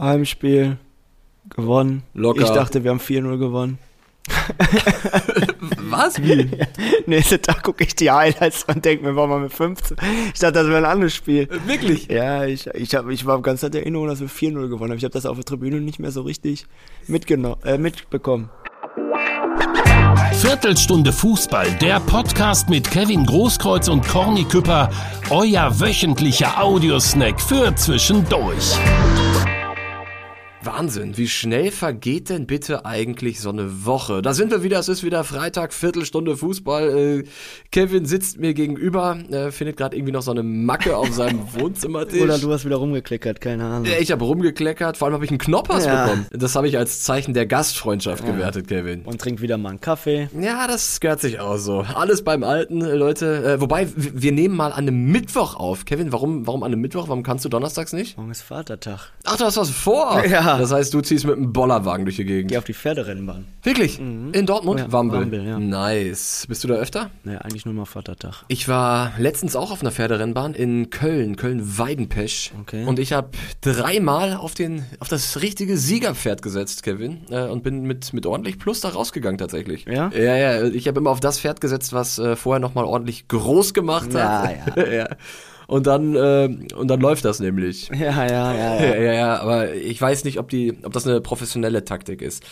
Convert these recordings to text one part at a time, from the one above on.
Heimspiel gewonnen. Locker. Ich dachte, wir haben 4-0 gewonnen. Was? Wie? Nächsten Tag gucke ich die Highlights und denke mir, warum haben wir 15? Ich dachte, das wäre ein anderes Spiel. Wirklich? Ja, ich, ich, hab, ich war ganz in der Erinnerung, dass wir 4-0 gewonnen haben. Ich habe das auf der Tribüne nicht mehr so richtig mitgenommen, äh, mitbekommen. Viertelstunde Fußball, der Podcast mit Kevin Großkreuz und Corny Küpper, euer wöchentlicher Audiosnack für zwischendurch. Wahnsinn, wie schnell vergeht denn bitte eigentlich so eine Woche? Da sind wir wieder, es ist wieder Freitag, Viertelstunde Fußball. Äh, Kevin sitzt mir gegenüber, äh, findet gerade irgendwie noch so eine Macke auf seinem Wohnzimmertisch. Oder du hast wieder rumgeklickert, keine Ahnung. Ja, ich habe rumgekleckert, vor allem habe ich einen Knoppers Ja. bekommen. Das habe ich als Zeichen der Gastfreundschaft gewertet, Kevin. Und trink wieder mal einen Kaffee. Ja, das gehört sich auch so. Alles beim Alten, Leute. Äh, wobei, wir nehmen mal an einem Mittwoch auf. Kevin, warum, warum an einem Mittwoch? Warum kannst du donnerstags nicht? Morgen ist Vatertag. Ach, du hast was vor. Ja. Das heißt, du ziehst mit einem Bollerwagen durch die Gegend. Geh auf die Pferderennbahn. Wirklich? In Dortmund? Ja, Wambel. Wambel, ja. Nice. Bist du da öfter? Naja, eigentlich nur mal Vatertag. Ich war letztens auch auf einer Pferderennbahn in Köln, Köln-Weidenpesch. Okay. Und ich habe dreimal auf, den, auf das richtige Siegerpferd gesetzt, Kevin. Äh, und bin mit, mit ordentlich Plus da rausgegangen tatsächlich. Ja? Ja, ja. Ich habe immer auf das Pferd gesetzt, was äh, vorher nochmal ordentlich groß gemacht hat. Ja, ja. Und dann, äh, und dann läuft das nämlich. Ja, ja, ja, Ja, ja, ja, aber ich weiß nicht, ob die, ob das eine professionelle Taktik ist.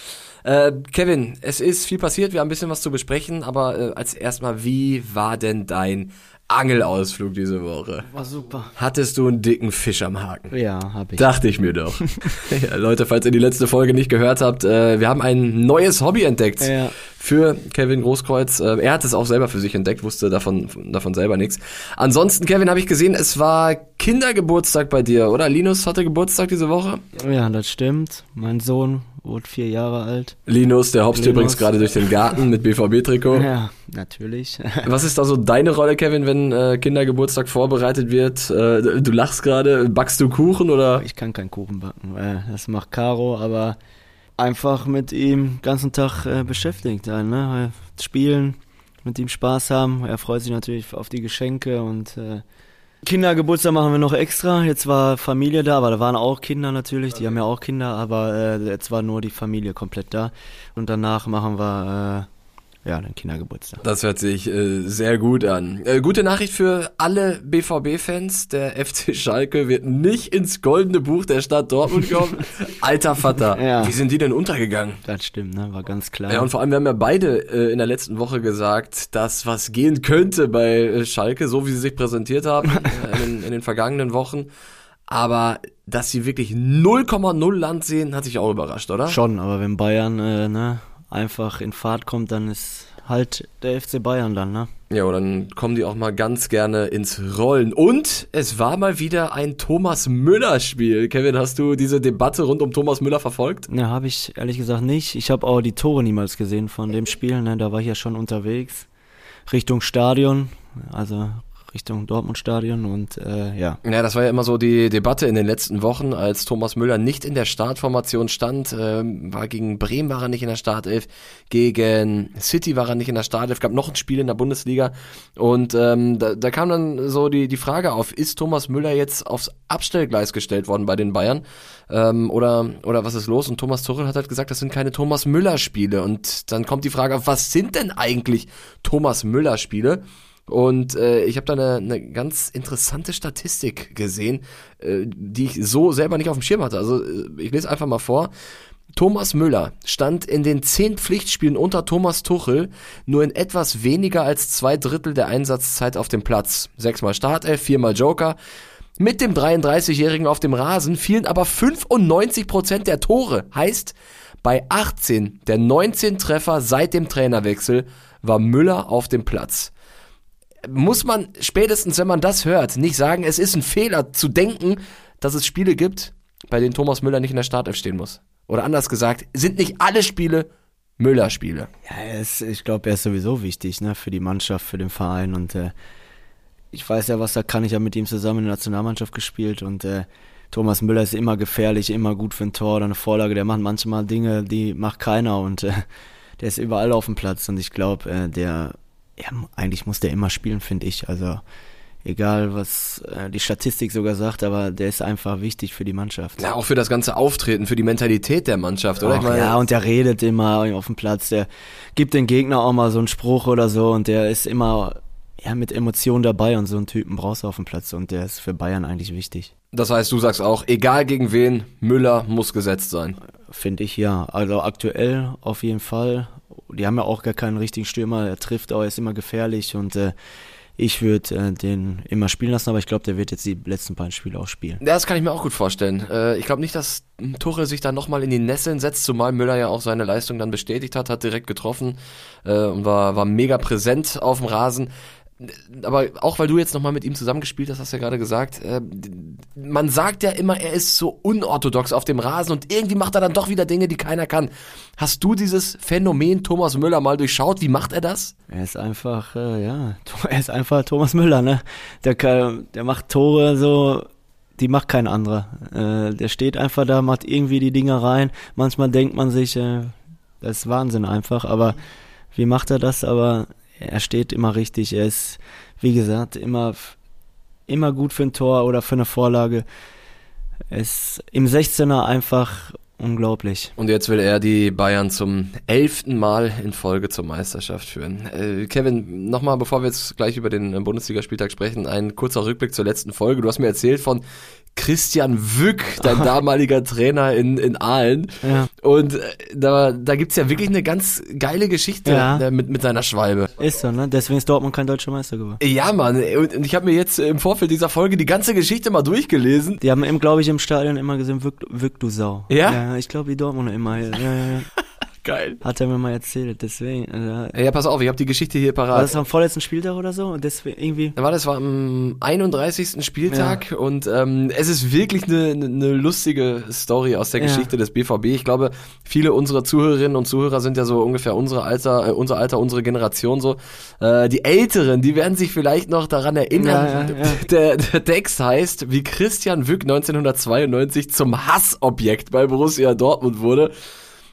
Äh, Kevin, es ist viel passiert, wir haben ein bisschen was zu besprechen, aber äh, als erstmal, wie war denn dein Angelausflug diese Woche? War super. Hattest du einen dicken Fisch am Haken? Ja, hab ich. Dachte ich mir doch. ja, Leute, falls ihr die letzte Folge nicht gehört habt, äh, wir haben ein neues Hobby entdeckt Ja. für Kevin Großkreuz. Äh, er hat es auch selber für sich entdeckt, wusste davon, davon selber nichts. Ansonsten, Kevin, habe ich gesehen, es war Kindergeburtstag bei dir, oder? Linus hatte Geburtstag diese Woche. Ja, das stimmt. Mein Sohn wurde vier Jahre alt. Linus, der hopst übrigens gerade durch den Garten mit BVB-Trikot. Ja, natürlich. Was ist da so deine Rolle, Kevin, wenn äh, Kindergeburtstag vorbereitet wird? Äh, du lachst gerade, backst du Kuchen oder? Ich kann keinen Kuchen backen. Äh, das macht Caro, aber einfach mit ihm den ganzen Tag äh, beschäftigt sein, ne? Äh, Spielen, mit ihm Spaß haben. Er freut sich natürlich auf die Geschenke und äh, Kindergeburtstag machen wir noch extra. Jetzt war Familie da, aber da waren auch Kinder natürlich, die haben ja auch Kinder, aber äh, jetzt war nur die Familie komplett da. Und danach machen wir äh, ja den Kindergeburtstag. Das hört sich äh, sehr gut an. Äh, gute Nachricht für alle BVB-Fans. Der FC Schalke wird nicht ins goldene Buch der Stadt Dortmund kommen. Alter Vater, Ja. wie sind die denn untergegangen? Das stimmt, ne? War ganz klar. Ja, und vor allem, wir haben ja beide äh, in der letzten Woche gesagt, dass was gehen könnte bei äh, Schalke, so wie sie sich präsentiert haben äh, in, den, in den vergangenen Wochen. Aber dass sie wirklich 0,0 Land sehen, hat sich auch überrascht, oder? Schon, aber wenn Bayern äh, ne, einfach in Fahrt kommt, dann ist halt der FC Bayern dann, ne? Ja, und dann kommen die auch mal ganz gerne ins Rollen. Und es war mal wieder ein Thomas Müller-Spiel. Kevin, hast du diese Debatte rund um Thomas Müller verfolgt? Ne, habe ich ehrlich gesagt nicht. Ich habe auch die Tore niemals gesehen von dem Spiel, ne? Da war ich ja schon unterwegs. Richtung Stadion, also Richtung Dortmund-Stadion und äh, ja. Ja, das war ja immer so die Debatte in den letzten Wochen, als Thomas Müller nicht in der Startformation stand. Ähm, war gegen Bremen war er nicht in der Startelf, gegen City war er nicht in der Startelf, gab noch ein Spiel in der Bundesliga. Und ähm, da, da kam dann so die, die Frage auf, ist Thomas Müller jetzt aufs Abstellgleis gestellt worden bei den Bayern? Ähm, oder, oder was ist los? Und Thomas Tuchel hat halt gesagt, das sind keine Thomas Müller-Spiele. Und dann kommt die Frage auf, was sind denn eigentlich Thomas Müller-Spiele? Und äh, ich habe da eine, eine ganz interessante Statistik gesehen, äh, die ich so selber nicht auf dem Schirm hatte. Also äh, ich lese einfach mal vor. Thomas Müller stand in den zehn Pflichtspielen unter Thomas Tuchel nur in etwas weniger als zwei Drittel der Einsatzzeit auf dem Platz. Sechsmal Startelf, viermal Joker. Mit dem 33-Jährigen auf dem Rasen fielen aber 95% der Tore. Heißt, bei 18 der 19 Treffer seit dem Trainerwechsel war Müller auf dem Platz muss man spätestens, wenn man das hört, nicht sagen, es ist ein Fehler zu denken, dass es Spiele gibt, bei denen Thomas Müller nicht in der Startelf stehen muss. Oder anders gesagt, sind nicht alle Spiele Müller-Spiele. Ja, ist, ich glaube, er ist sowieso wichtig, ne, für die Mannschaft, für den Verein und äh, ich weiß ja, was da kann. Ich habe mit ihm zusammen in der Nationalmannschaft gespielt und äh, Thomas Müller ist immer gefährlich, immer gut für ein Tor oder eine Vorlage. Der macht manchmal Dinge, die macht keiner und äh, der ist überall auf dem Platz und ich glaube, äh, der, ja, eigentlich muss der immer spielen, finde ich. Also egal was äh, die Statistik sogar sagt, aber der ist einfach wichtig für die Mannschaft. Ja, auch für das ganze Auftreten, für die Mentalität der Mannschaft, oder? Ach, meine, ja, und der redet immer auf dem Platz, der gibt den Gegner auch mal so einen Spruch oder so und der ist immer ja, mit Emotionen dabei und so einen Typen brauchst du auf dem Platz und der ist für Bayern eigentlich wichtig. das heißt, du sagst auch, egal gegen wen, Müller muss gesetzt sein. Finde ich ja. Also aktuell auf jeden Fall. Die haben ja auch gar keinen richtigen Stürmer. Er trifft auch, er ist immer gefährlich und äh, ich würde äh, den immer spielen lassen, aber ich glaube, der wird jetzt die letzten beiden Spiele auch spielen. Ja, das kann ich mir auch gut vorstellen. Äh, ich glaube nicht, dass Tuchel sich da nochmal in die Nesseln setzt, zumal Müller ja auch seine Leistung dann bestätigt hat, hat direkt getroffen äh, und war, war mega präsent auf dem Rasen. Aber auch weil du jetzt nochmal mit ihm zusammengespielt hast, hast du ja gerade gesagt, äh, man sagt ja immer, er ist so unorthodox auf dem Rasen und irgendwie macht er dann doch wieder Dinge, die keiner kann. Hast du dieses Phänomen Thomas Müller mal durchschaut? Wie macht er das? Er ist einfach, äh, ja, er ist einfach Thomas Müller, ne? Der, der macht Tore so, die macht kein anderer. Äh, der steht einfach da, macht irgendwie die Dinger rein. Manchmal denkt man sich, äh, das ist Wahnsinn einfach, aber wie macht er das? Aber er steht immer richtig. Er ist, wie gesagt, immer, immer gut für ein Tor oder für eine Vorlage. Er ist im 16er einfach unglaublich. Und jetzt will er die Bayern zum elften Mal in Folge zur Meisterschaft führen. Äh, Kevin, nochmal, bevor wir jetzt gleich über den Bundesligaspieltag sprechen, ein kurzer Rückblick zur letzten Folge. Du hast mir erzählt von Christian Wück, dein damaliger Trainer in, in Aalen. Ja. Und äh, da, da gibt's ja wirklich eine ganz geile Geschichte Ja. äh, mit, mit seiner Schwalbe. Ist so, ne? Deswegen ist Dortmund kein deutscher Meister geworden. Ja, Mann. Und ich habe mir jetzt im Vorfeld dieser Folge die ganze Geschichte mal durchgelesen. Die haben eben, glaube ich, im Stadion immer gesehen, wirk, wirk du Sau. Ja? Ja, ich glaube, die Dortmunder immer. Ja, ja, ja. Geil. Hat er mir mal erzählt, deswegen. Äh, Ja, pass auf, ich habe die Geschichte hier parat. war das am vorletzten Spieltag oder so? Und deswegen irgendwie. Da war das war am 31. Spieltag und ähm, es ist wirklich eine, eine lustige Story aus der Ja. Geschichte des BVB. Ich glaube, viele unserer Zuhörerinnen und Zuhörer sind ja so ungefähr unsere Alter, äh, unser Alter, unsere Generation so. Äh, die Älteren, die werden sich vielleicht noch daran erinnern. Ja, ja, ja. Der, der Text heißt, wie Christian Wück 1992 zum Hassobjekt bei Borussia Dortmund wurde.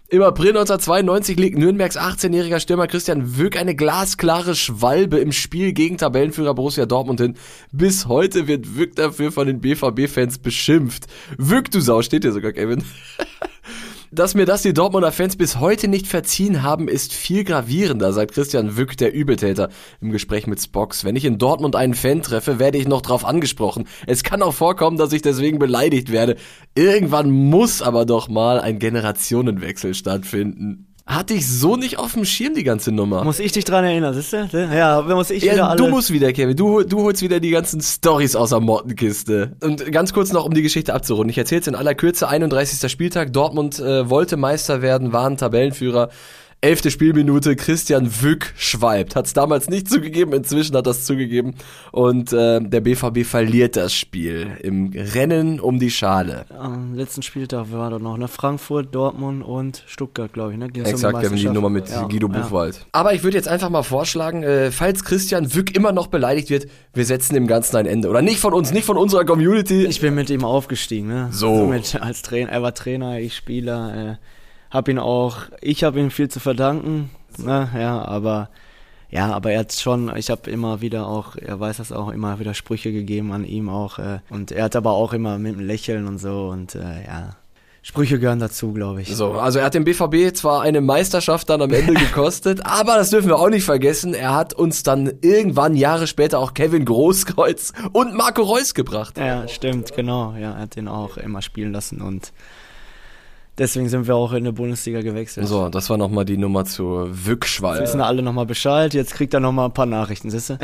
Im April 1992 legt Nürnbergs 18-jähriger Stürmer Christian Wück eine glasklare Schwalbe im Spiel gegen Tabellenführer Borussia Dortmund hin. Bis heute wird Wück dafür von den BVB-Fans beschimpft. Wück, du Sau, steht hier sogar, Kevin. Dass mir das die Dortmunder Fans bis heute nicht verziehen haben, ist viel gravierender, sagt Christian Wück, der Übeltäter, im Gespräch mit Spox. Wenn ich in Dortmund einen Fan treffe, werde ich noch drauf angesprochen. Es kann auch vorkommen, dass ich deswegen beleidigt werde. Irgendwann muss aber doch mal ein Generationenwechsel stattfinden. Hatte ich so nicht auf dem Schirm, die ganze Nummer. Muss ich dich dran erinnern, siehst du? Ja, muss ich wieder Ja, alle. du musst wieder, Kevin. Du, du holst wieder die ganzen Stories aus der Mottenkiste. Und ganz kurz noch, um die Geschichte abzurunden. Ich erzähl's in aller Kürze. 31. Spieltag. Dortmund äh, wollte Meister werden, waren Tabellenführer. Elfte Spielminute, Christian Wück schwalbt. Hat's damals nicht zugegeben, inzwischen hat das zugegeben. Und äh, der BVB verliert das Spiel im Rennen um die Schale. Am letzten Spieltag war dort noch, ne? Frankfurt, Dortmund und Stuttgart, glaube ich, ne? Um Exakt, Kevin, die Meisterschaft. Nummer mit Ja, Guido ja. Buchwald. Aber ich würde jetzt einfach mal vorschlagen, äh, falls Christian Wück immer noch beleidigt wird, wir setzen dem Ganzen ein Ende. Oder nicht von uns, nicht von unserer Community. Ich bin mit ihm aufgestiegen, ne? So. mit, als Trainer, er war Trainer, ich Spieler, äh, hab ihn auch, ich habe ihm viel zu verdanken, ne? Ja, aber ja, aber er hat schon, ich habe immer wieder auch, er weiß das auch, immer wieder Sprüche gegeben an ihm auch äh, und er hat aber auch immer mit einem Lächeln und so und äh, ja, Sprüche gehören dazu, glaube ich. So, also er hat dem BVB zwar eine Meisterschaft dann am Ende gekostet, aber das dürfen wir auch nicht vergessen, er hat uns dann irgendwann Jahre später auch Kevin Großkreuz und Marco Reus gebracht. Ja, stimmt, genau. Ja, er hat den auch immer spielen lassen und deswegen sind wir auch in der Bundesliga gewechselt. So, das war nochmal die Nummer zur Wückschwall. Wissen alle nochmal Bescheid, jetzt kriegt er nochmal ein paar Nachrichten, siehst du?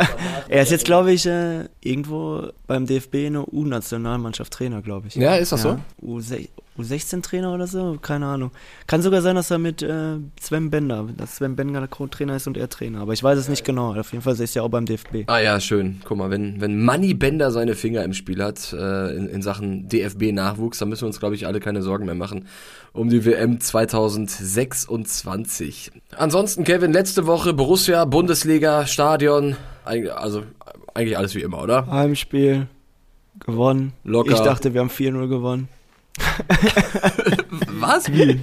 er ist jetzt, glaube ich, äh, irgendwo beim DFB in der U-Nationalmannschaft Trainer, glaube ich. Ja, ist das so? U6 U16-Trainer oder so? Keine Ahnung. Kann sogar sein, dass er mit äh, Sven Bender, dass Sven Bender der Co-Trainer ist und er Trainer. Aber ich weiß es nicht genau. Auf jeden Fall ist er auch beim DFB. Ah ja, schön. Guck mal, wenn, wenn Manny Bender seine Finger im Spiel hat äh, in, in Sachen DFB-Nachwuchs, dann müssen wir uns, glaube ich, alle keine Sorgen mehr machen um die WM 2026. Ansonsten, Kevin, letzte Woche Borussia, Bundesliga, Stadion, also eigentlich alles wie immer, oder? Heimspiel, gewonnen. Locker. Ich dachte, wir haben 4-0 gewonnen. Was? Wie?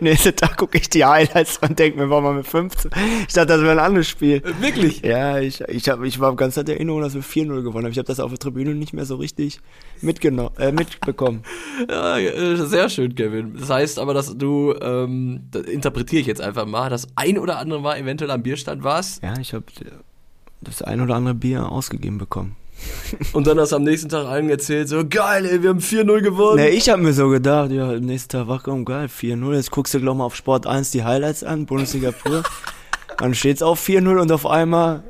Nächsten Tag gucke ich die Highlights und denke mir, warum wir mit 15? Ich dachte, das wäre ein anderes Spiel. Äh, Wirklich? Ja, ich, ich, hab, ich war ganz der Erinnerung, dass wir 4-0 gewonnen haben. Ich habe das auf der Tribüne nicht mehr so richtig mitgenommen, äh, mitbekommen. Ja, äh, sehr schön, Kevin. Das heißt aber, dass du, ähm, das interpretiere ich jetzt einfach mal, das ein oder andere Mal eventuell am Bierstand warst Ja, ich habe das ein oder andere Bier ausgegeben bekommen. Und dann hast du am nächsten Tag allen erzählt, so geil, ey, wir haben 4-0 gewonnen. Ne, ich habe mir so gedacht, ja, am nächsten Tag wach komm, geil, 4-0. Jetzt guckst du gleich mal auf Sport 1 die Highlights an, Bundesliga pur. Dann steht's auf 4-0 und auf einmal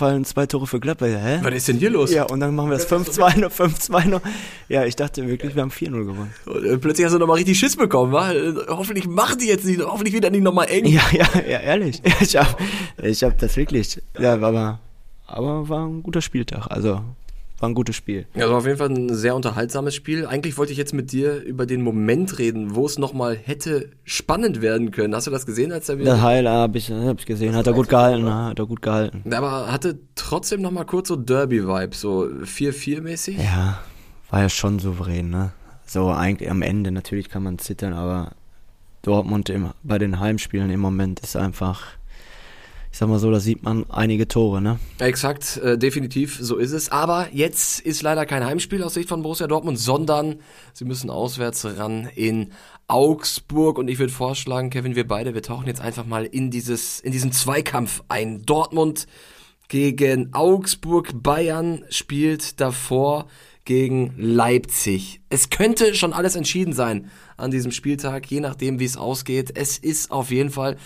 fallen zwei Tore für Gladbach. Hä? Was ist denn hier los? Ja, und dann machen wir das 5-2 noch, 5-2 noch. Ja, ich dachte wirklich, wir haben 4-0 gewonnen. Und, äh, plötzlich hast du nochmal richtig Schiss bekommen, wa? Äh, Hoffentlich machen die jetzt nicht, hoffentlich wird er nicht nochmal eng. Ja, ja, ja, ehrlich. Ich hab, ich hab das wirklich, ja, aber, aber war ein guter Spieltag. Also, war ein gutes Spiel. Ja, war auf jeden Fall ein sehr unterhaltsames Spiel. Eigentlich wollte ich jetzt mit dir über den Moment reden, wo es nochmal hätte spannend werden können. Hast du das gesehen, als er wieder... Der Heil habe ich, hab ich gesehen, hat er gut gehalten, hat er gut gehalten. Aber hatte trotzdem nochmal kurz so Derby-Vibe, so 4-4-mäßig. Ja, war ja schon souverän, ne? So eigentlich am Ende, natürlich kann man zittern, aber Dortmund im, bei den Heimspielen im Moment ist einfach, ich sag mal so, da sieht man einige Tore, ne? Exakt, äh, definitiv, so ist es. Aber jetzt ist leider kein Heimspiel aus Sicht von Borussia Dortmund, sondern sie müssen auswärts ran in Augsburg. Und ich würde vorschlagen, Kevin, wir beide, wir tauchen jetzt einfach mal in dieses, in diesen Zweikampf ein. Dortmund gegen Augsburg, Bayern spielt davor gegen Leipzig. Es könnte schon alles entschieden sein an diesem Spieltag, je nachdem, wie es ausgeht. Es ist auf jeden Fall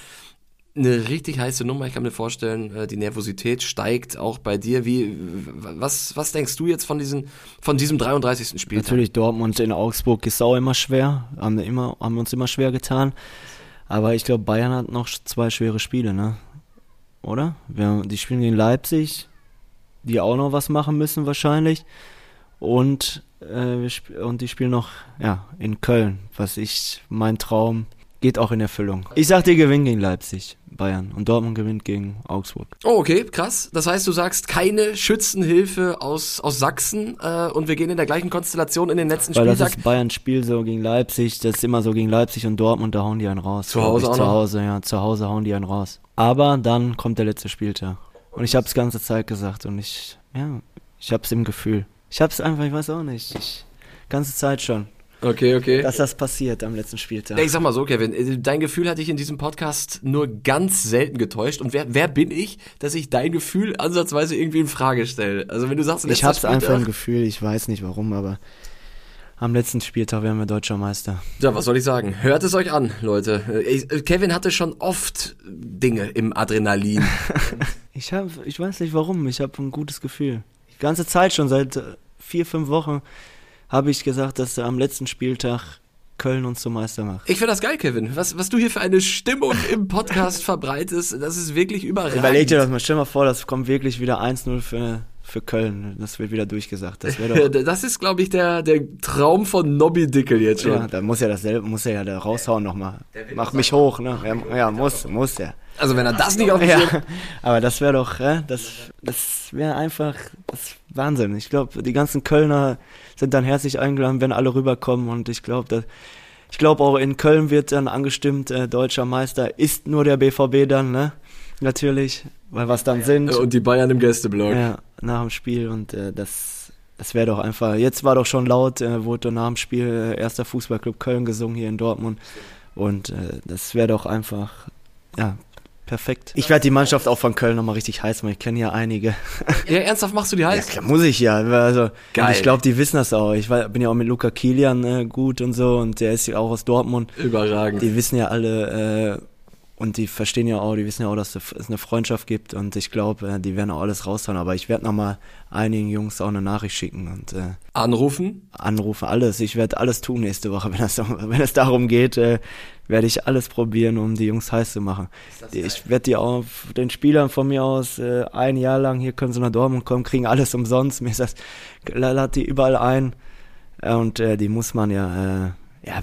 eine richtig heiße Nummer. Ich kann mir vorstellen, äh, die Nervosität steigt auch bei dir. Wie, was, was denkst du jetzt von, diesen, von diesem 33. Spieltag? Natürlich Dortmund in Augsburg ist auch immer schwer, haben, wir immer, haben uns immer schwer getan. Aber ich glaube, Bayern hat noch zwei schwere Spiele, ne? Oder? Wir, die spielen gegen Leipzig, die auch noch was machen müssen wahrscheinlich. Und, äh, und die spielen noch ja, in Köln, was ich, mein Traum, geht auch in Erfüllung. Ich sag, die gewinnen gegen Leipzig, Bayern. Und Dortmund gewinnt gegen Augsburg. Oh, okay, krass. Das heißt, du sagst keine Schützenhilfe aus, aus Sachsen äh, und wir gehen in der gleichen Konstellation in den letzten Weil das Spieltag. ist Bayern Spiel so gegen Leipzig, das ist immer so gegen Leipzig und Dortmund, da hauen die einen raus. Zu Hause auch Zu? Hause, ja, zu Hause hauen die einen raus. Aber dann kommt der letzte Spieltag. Und ich hab's ganze Zeit gesagt und ich, ja, ich hab's im Gefühl. Ich hab's einfach, ich weiß auch nicht, ich, ganze Zeit schon, Okay, okay. dass das passiert am letzten Spieltag. Ich sag mal so, Kevin, äh, dein Gefühl hatte ich in diesem Podcast nur ganz selten getäuscht. Und wer, wer bin ich, dass ich dein Gefühl ansatzweise irgendwie in Frage stelle? Also wenn du sagst, ich hab's einfach im Spieltag- Gefühl, ich weiß nicht warum, aber am letzten Spieltag werden wir deutscher Meister. Ja, was soll ich sagen? Hört es euch an, Leute. Äh, ich- äh, Kevin hatte schon oft Dinge im Adrenalin. Ich hab, ich weiß nicht warum, ich habe ein gutes Gefühl. Die ganze Zeit schon, seit vier, fünf Wochen habe ich gesagt, dass am letzten Spieltag Köln uns zum Meister macht. Ich finde das geil, Kevin. Was, was du hier für eine Stimmung im Podcast verbreitest, das ist wirklich überragend. Überleg dir das mal, stell mal vor, das kommt wirklich wieder 1-0 für, für Köln. Das wird wieder durchgesagt. Das wäre doch. Das ist, glaube ich, der, der Traum von Nobby Dickel jetzt schon. ja, da muss er dasselbe, muss er ja da raushauen nochmal. Mach mich hoch, ne? Ja, ja, muss, muss er. Also wenn er das nicht auf Ja, aber das wäre doch, äh, das, das wäre einfach, das Wahnsinn. Ich glaube, die ganzen Kölner sind dann herzlich eingeladen, wenn alle rüberkommen und ich glaube, dass ich glaube auch in Köln wird dann angestimmt, äh, deutscher Meister ist nur der BVB dann, ne? Natürlich, weil was dann sind. Und die Bayern im Gästeblock. Ja, nach dem Spiel und äh, das, das wäre doch einfach. Jetzt war doch schon laut, äh, wurde nach dem Spiel äh, erster Fußballclub Köln gesungen hier in Dortmund und äh, das wäre doch einfach, ja, perfekt. Ich werde die Mannschaft auch von Köln nochmal richtig heiß machen. Ich kenne ja einige. Ja, ernsthaft machst du die Ja, heiß? klar, muss ich ja. Also, Geil. Ich glaube, die wissen das auch. Ich war, bin ja auch mit Luca Kilian äh, gut und so und der ist ja auch aus Dortmund. Überragend. Die wissen ja alle äh, und die verstehen ja auch, die wissen ja auch, dass es eine Freundschaft gibt und ich glaube, äh, die werden auch alles raushauen. Aber ich werde nochmal einigen Jungs auch eine Nachricht schicken und äh, Anrufen? anrufen, alles. Ich werde alles tun nächste Woche, wenn es wenn darum geht, äh, werde ich alles probieren, um die Jungs heiß zu machen. Ich werde die auch den Spielern von mir aus äh, ein Jahr lang hier können sie nach Dortmund kommen, kriegen alles umsonst. Mir ist das lad die überall ein und äh, die muss man ja, äh, ja,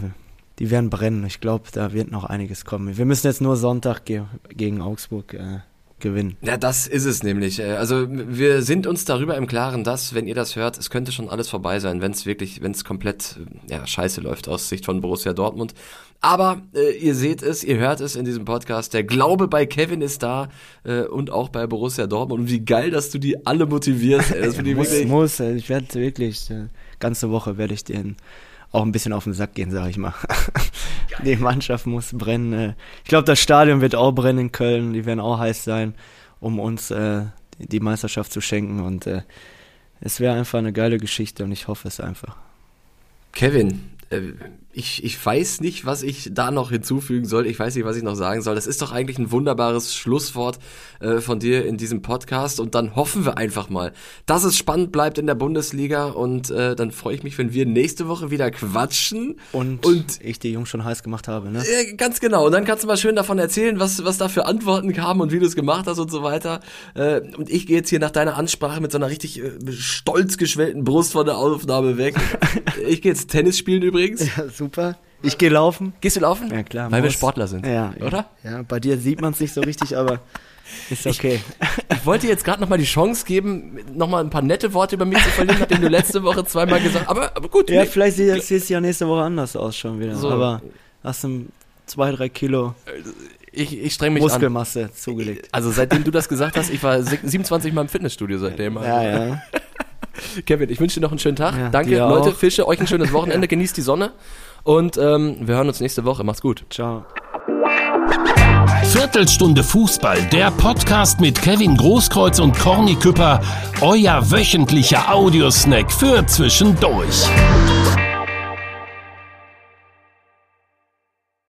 die werden brennen. Ich glaube, da wird noch einiges kommen. Wir müssen jetzt nur Sonntag ge gegen Augsburg äh, gewinnen. Ja, das ist es nämlich. Äh, also wir sind uns darüber im Klaren, dass, wenn ihr das hört, es könnte schon alles vorbei sein, wenn es wirklich, wenn es komplett ja, scheiße läuft aus Sicht von Borussia Dortmund. Aber äh, ihr seht es, ihr hört es in diesem Podcast. Der Glaube bei Kevin ist da äh, und auch bei Borussia Dortmund. Und wie geil, dass du die alle motivierst. Ey. Das ich muss, wirklich muss, ich werde wirklich, äh, ganze Woche werde ich den auch ein bisschen auf den Sack gehen, sag ich mal. Die Mannschaft muss brennen. Äh. Ich glaube, das Stadion wird auch brennen in Köln. Die werden auch heiß sein, um uns äh, die Meisterschaft zu schenken. Und äh, es wäre einfach eine geile Geschichte und ich hoffe es einfach. Kevin, äh, ich, ich weiß nicht, was ich da noch hinzufügen soll. Ich weiß nicht, was ich noch sagen soll. Das ist doch eigentlich ein wunderbares Schlusswort äh, von dir in diesem Podcast. Und dann hoffen wir einfach mal, dass es spannend bleibt in der Bundesliga. Und äh, dann freue ich mich, wenn wir nächste Woche wieder quatschen. Und, und ich die Jungs schon heiß gemacht habe, ne? Äh, ganz genau. Und dann kannst du mal schön davon erzählen, was, was da für Antworten kamen und wie du es gemacht hast und so weiter. Äh, und ich gehe jetzt hier nach deiner Ansprache mit so einer richtig äh, stolz geschwellten Brust von der Aufnahme weg. ich gehe jetzt Tennis spielen übrigens. Ja, super. Ich gehe laufen. Gehst du laufen? Ja, klar. Weil muss. wir Sportler sind. Ja, oder? Ja, bei dir sieht man es nicht so richtig, aber ist okay. Ich, ich wollte jetzt gerade nochmal die Chance geben, nochmal ein paar nette Worte über mich zu verlieren, nachdem du letzte Woche zweimal gesagt hast. Aber, aber gut. Ja, nee. vielleicht sieht es ja nächste Woche anders aus schon wieder. So. Aber hast du zwei, drei Kilo. Ich, ich streng mich Muskelmasse an. zugelegt. Also seitdem du das gesagt hast, ich war 27 Mal im Fitnessstudio seitdem. Ja, ja. Kevin, ich wünsche dir noch einen schönen Tag. Ja, Danke, Leute. Fische, euch ein schönes Wochenende, genießt die Sonne und ähm, wir hören uns nächste Woche. Macht's gut. Ciao. Viertelstunde Fußball, der Podcast mit Kevin Großkreuz und Corny Küpper, euer wöchentlicher Audiosnack für zwischendurch.